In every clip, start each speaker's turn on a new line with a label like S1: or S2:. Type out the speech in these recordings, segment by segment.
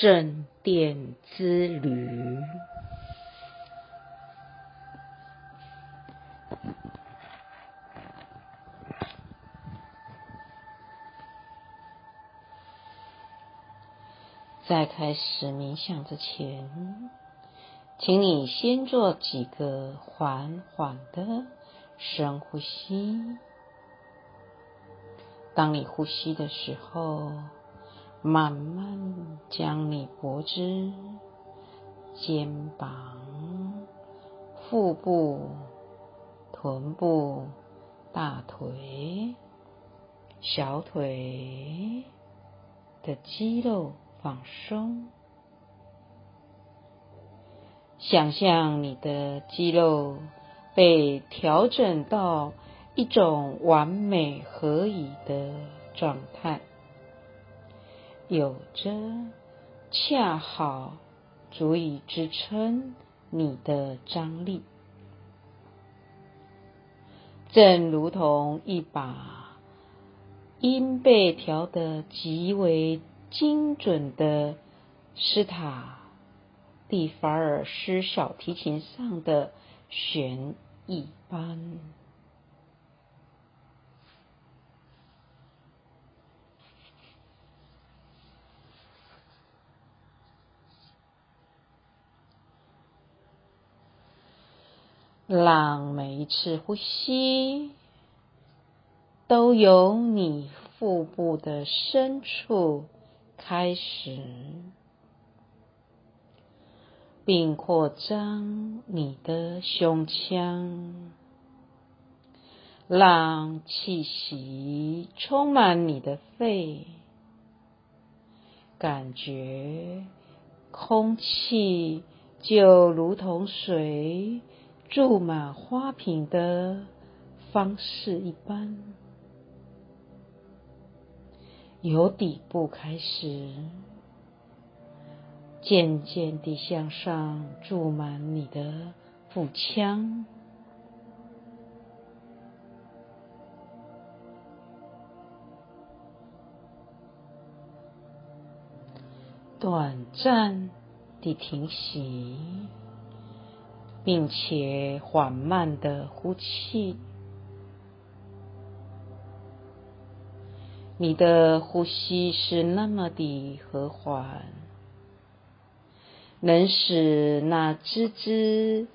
S1: 圣殿之旅。在开始冥想之前，请你先做几个缓缓的深呼吸。当你呼吸的时候，慢慢将你脖子、肩膀、腹部、臀部、大腿、小腿的肌肉。放松，想象你的肌肉被调整到一种完美合一的状态，有着恰好足以支撑你的张力，正如同一把音被调得极为。精准的斯塔蒂法尔斯小提琴上的弦一般，让每一次呼吸都由你腹部的深处。开始，并扩张你的胸腔，让气息充满你的肺，感觉空气就如同水注满花瓶的方式一般。由底部开始，渐渐地向上注满你的腹腔，短暂地停息，并且缓慢的呼气。你的呼吸是那么的和缓，能使那吱吱、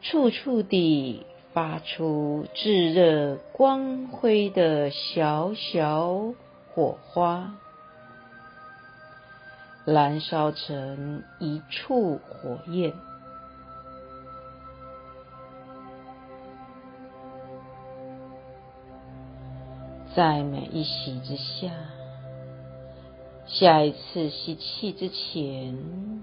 S1: 处处地发出炙热光辉的小小火花，燃烧成一簇火焰。在每一吸之下，下一次吸气之前，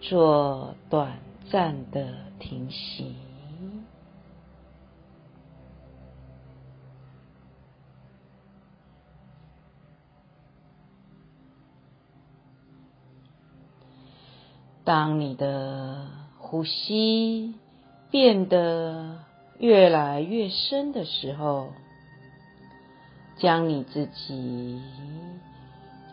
S1: 做短暂的停息。当你的呼吸变得越来越深的时候，将你自己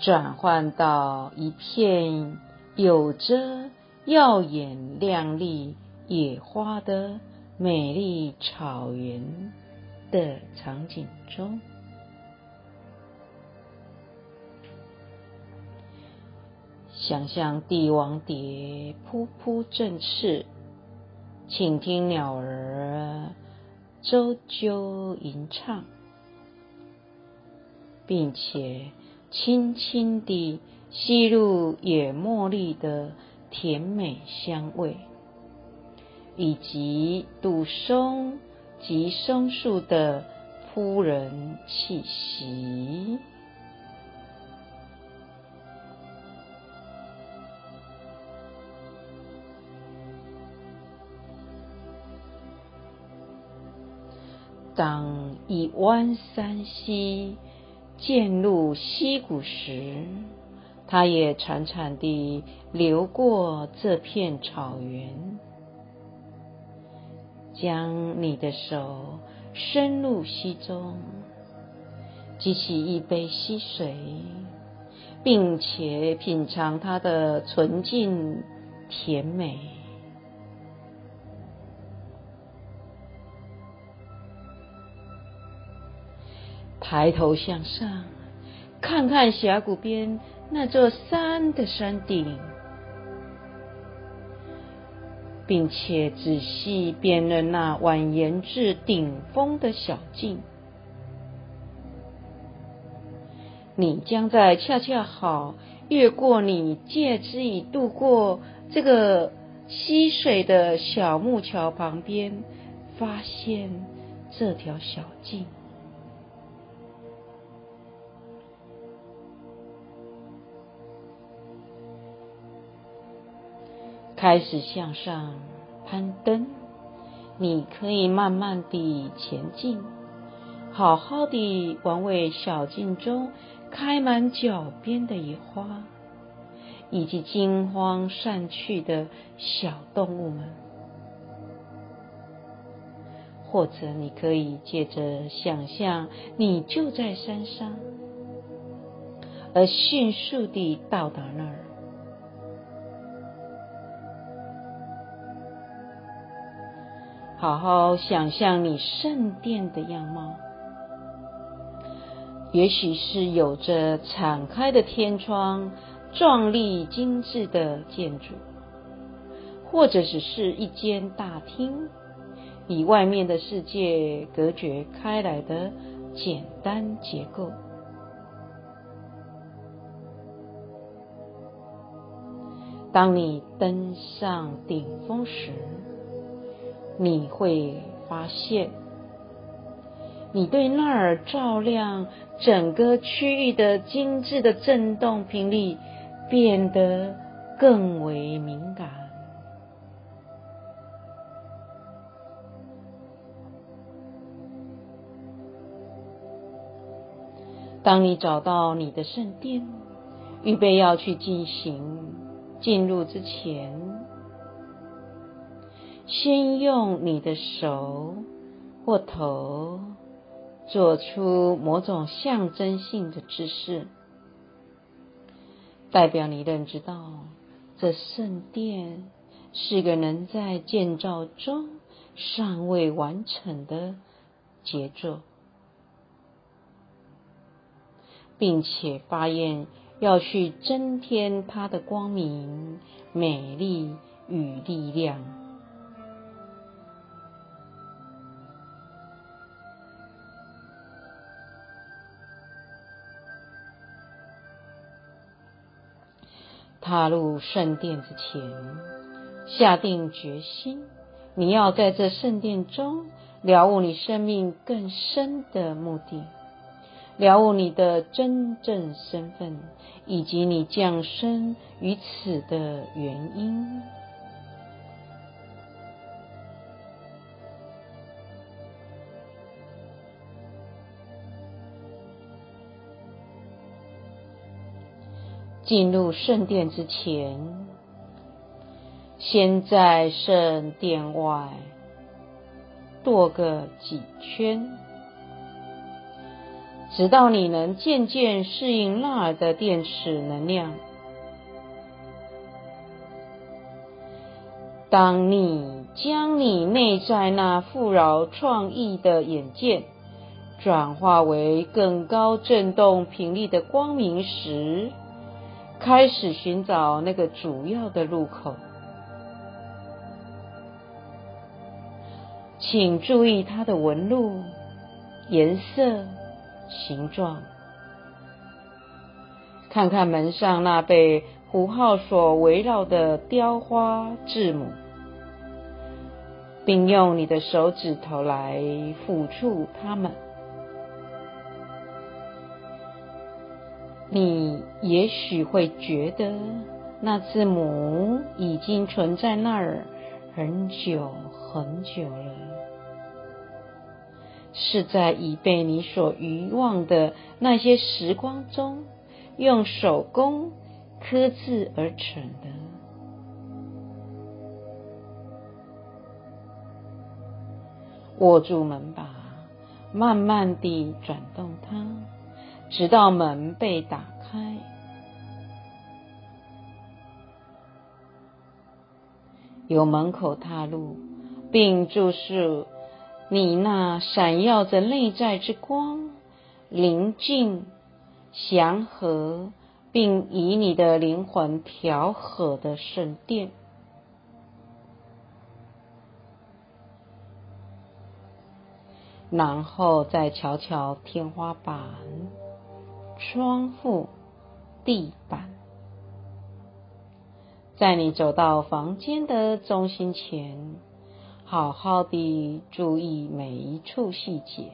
S1: 转换到一片有着耀眼亮丽野花的美丽草原的场景中，想象帝王蝶扑扑振翅，请听鸟儿啾啾吟唱。并且轻轻地吸入野茉莉的甜美香味，以及杜松及松树的扑人气息。当一湾山溪。渐入溪谷时，它也潺潺地流过这片草原。将你的手伸入溪中，激起一杯溪水，并且品尝它的纯净甜美。抬头向上，看看峡谷边那座山的山顶。并且仔细辨认那蜿蜒至顶峰的小径，你将在恰恰好越过你借之以渡过这个溪水的小木桥旁边，发现这条小径。开始向上攀登，你可以慢慢地前进，好好的玩味小径中开满脚边的野花，以及惊慌散去的小动物们。或者，你可以借着想象你就在山上，而迅速地到达那儿。好好想象你圣殿的样貌，也许是有着敞开的天窗、壮丽精致的建筑，或者只是一间大厅，与外面的世界隔绝开来的简单结构。当你登上顶峰时，你会发现，你对那儿照亮整个区域的精致的振动频率变得更为敏感。当你找到你的圣殿，预备要去进行进入之前。先用你的手或头做出某种象征性的姿势，代表你认知到这圣殿是个能在建造中尚未完成的杰作，并且发愿要去增添它的光明、美丽与力量。踏入圣殿之前，下定决心，你要在这圣殿中了悟你生命更深的目的，了悟你的真正身份，以及你降生于此的原因。进入圣殿之前，先在圣殿外踱个几圈，直到你能渐渐适应那儿的电池能量。当你将你内在那富饶创意的眼界转化为更高振动频率的光明时，开始寻找那个主要的入口，请注意它的纹路、颜色、形状。看看门上那被符号所围绕的雕花字母，并用你的手指头来抚触它们。你也许会觉得那字母已经存在那儿很久很久了，是在已被你所遗忘的那些时光中用手工刻字而成的。握住门把，慢慢地转动它。直到门被打开。由门口踏入并注视你那闪耀着内在之光宁静祥和并以你的灵魂调和的神殿。然后再瞧瞧天花板。窗户、地板。在你走到房间的中心前，好好的注意每一处细节，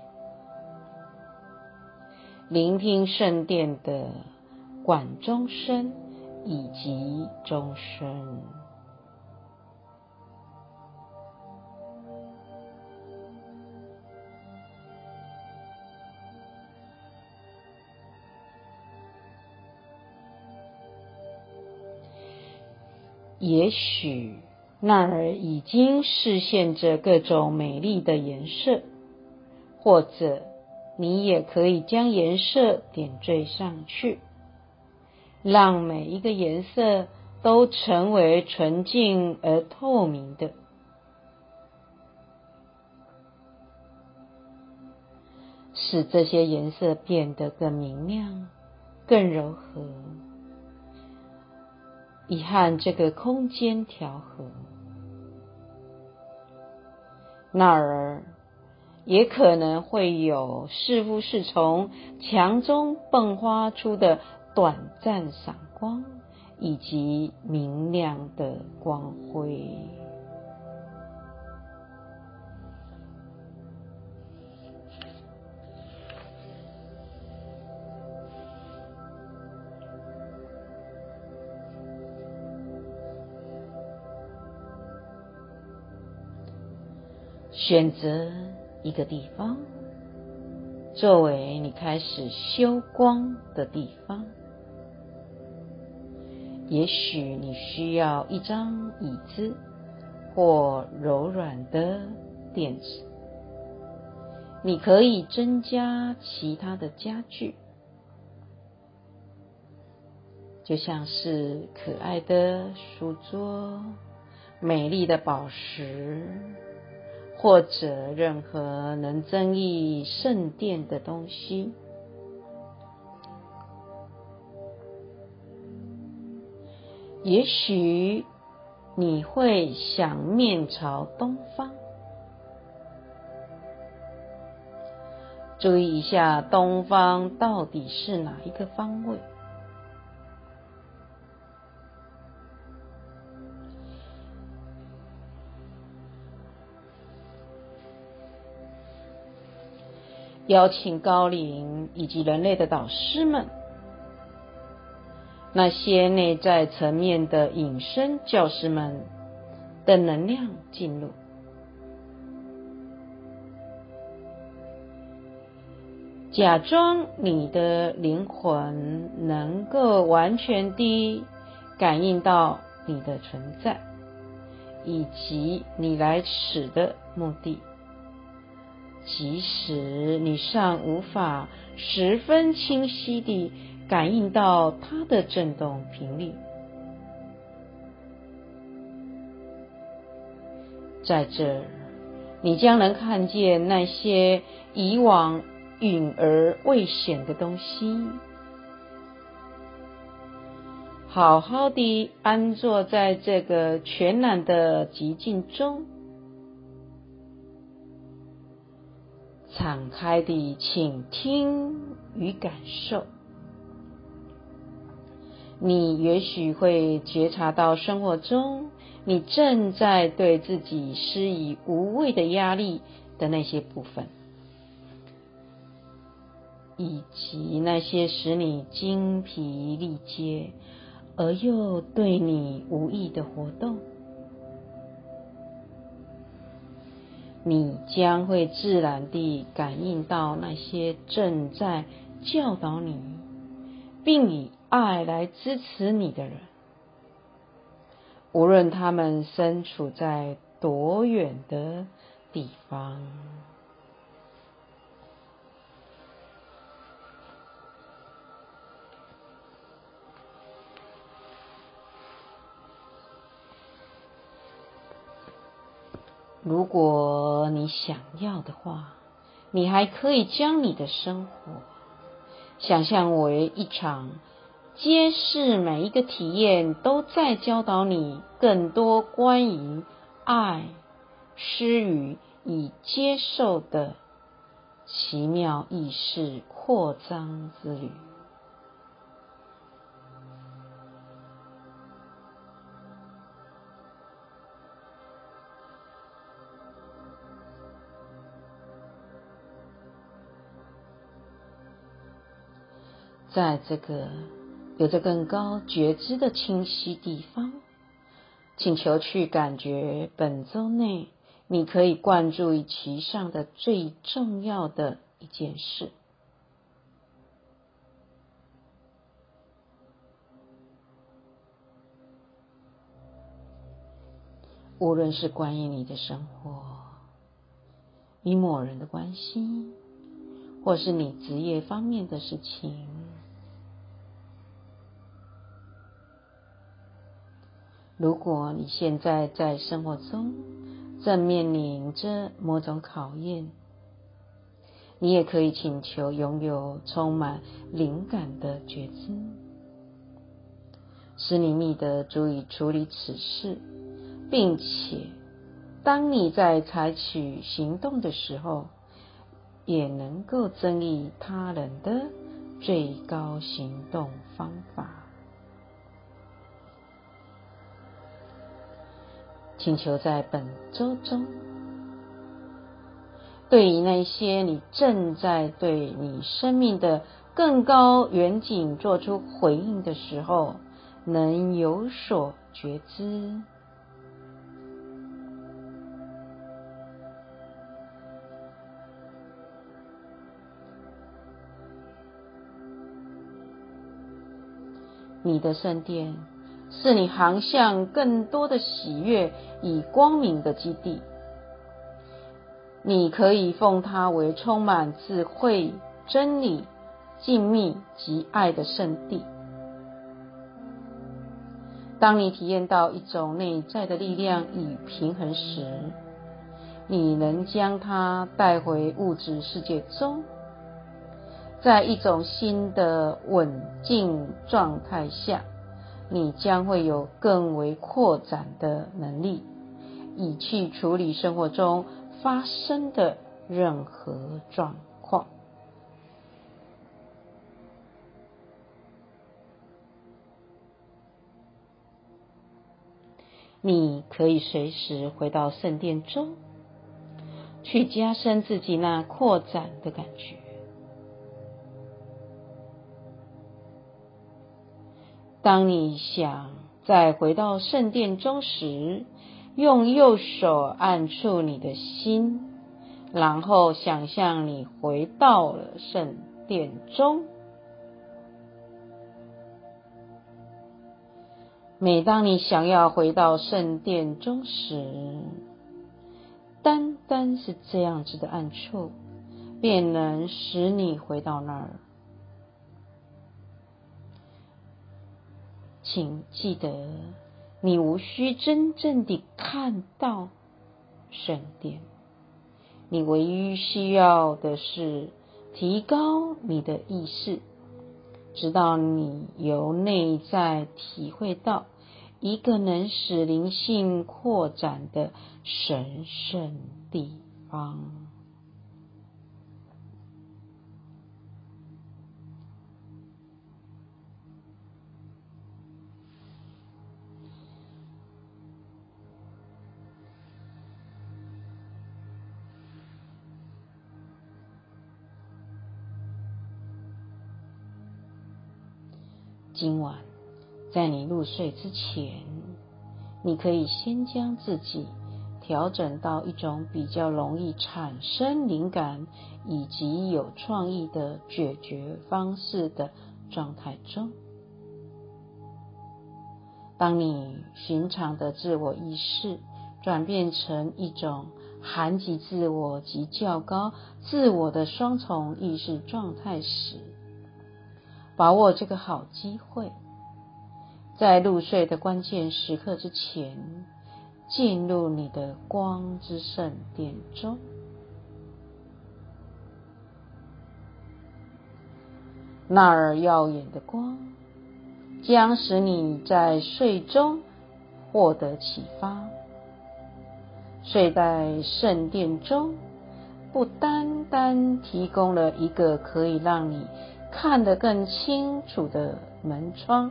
S1: 聆听圣殿的管钟声以及钟声。也许那儿已经视现着各种美丽的颜色，或者你也可以将颜色点缀上去，让每一个颜色都成为纯净而透明的，使这些颜色变得更明亮、更柔和。以和这个空间调和，那儿也可能会有似乎是从墙中迸发出的短暂闪光，以及明亮的光辉。选择一个地方作为你开始修光的地方。也许你需要一张椅子或柔软的垫子。你可以增加其他的家具，就像是可爱的书桌、美丽的宝石。或者任何能增益圣殿的东西，也许你会想面朝东方。注意一下，东方到底是哪一个方位？邀请高龄以及人类的导师们，那些内在层面的隐身教师们的能量进入，假装你的灵魂能够完全地感应到你的存在，以及你来此的目的。即使你尚无法十分清晰地感应到它的振动频率，在这儿，你将能看见那些以往隐而未显的东西。好好的安坐在这个全然的寂静中。敞开的倾听与感受，你也许会觉察到生活中你正在对自己施以无谓的压力的那些部分，以及那些使你精疲力竭而又对你无益的活动。你将会自然地感应到那些正在教导你，并以爱来支持你的人，无论他们身处在多远的地方。如果你想要的话，你还可以将你的生活想象为一场揭示每一个体验都在教导你更多关于爱、施予与接受的奇妙意识扩张之旅。在这个有着更高觉知的清晰地方，请求去感觉本周内你可以关注于其上的最重要的一件事，无论是关于你的生活、与某人的关系，或是你职业方面的事情。如果你现在在生活中正面临着某种考验，你也可以请求拥有充满灵感的觉知，使你觅得足以处理此事，并且当你在采取行动的时候，也能够增益他人的最高行动方法。请求在本周中，对于那些你正在对你生命的更高远景做出回应的时候，能有所觉知。你的圣殿。是你航向更多的喜悦与光明的基地。你可以奉它为充满智慧、真理、静谧及爱的圣地。当你体验到一种内在的力量与平衡时，你能将它带回物质世界中，在一种新的稳静状态下。你将会有更为扩展的能力，以去处理生活中发生的任何状况。你可以随时回到圣殿中，去加深自己那扩展的感觉。当你想再回到圣殿中时，用右手按触你的心，然后想象你回到了圣殿中。每当你想要回到圣殿中时，单单是这样子的按触，便能使你回到那儿。请记得，你无需真正的看到圣殿，你唯一需要的是提高你的意识，直到你由内在体会到一个能使灵性扩展的神圣地方。今晚，在你入睡之前，你可以先将自己调整到一种比较容易产生灵感以及有创意的解决方式的状态中。当你寻常的自我意识转变成一种含集自我及较高自我的双重意识状态时，把握这个好机会，在入睡的关键时刻之前，进入你的光之圣殿中。那儿耀眼的光，将使你在睡中获得启发。睡在圣殿中，不单单提供了一个可以让你看得更清楚的门窗，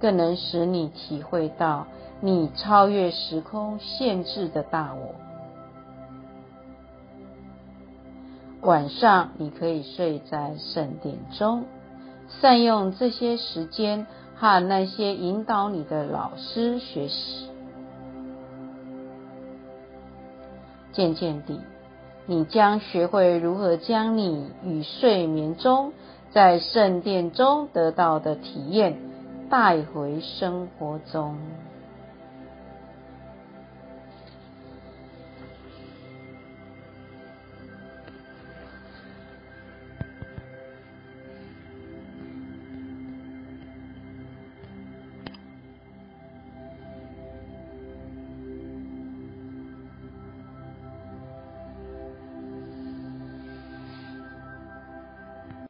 S1: 更能使你体会到你超越时空限制的大我。晚上，你可以睡在圣殿中，善用这些时间和那些引导你的老师学习。渐渐地，你将学会如何将你与睡眠中在圣殿中得到的体验带回生活中。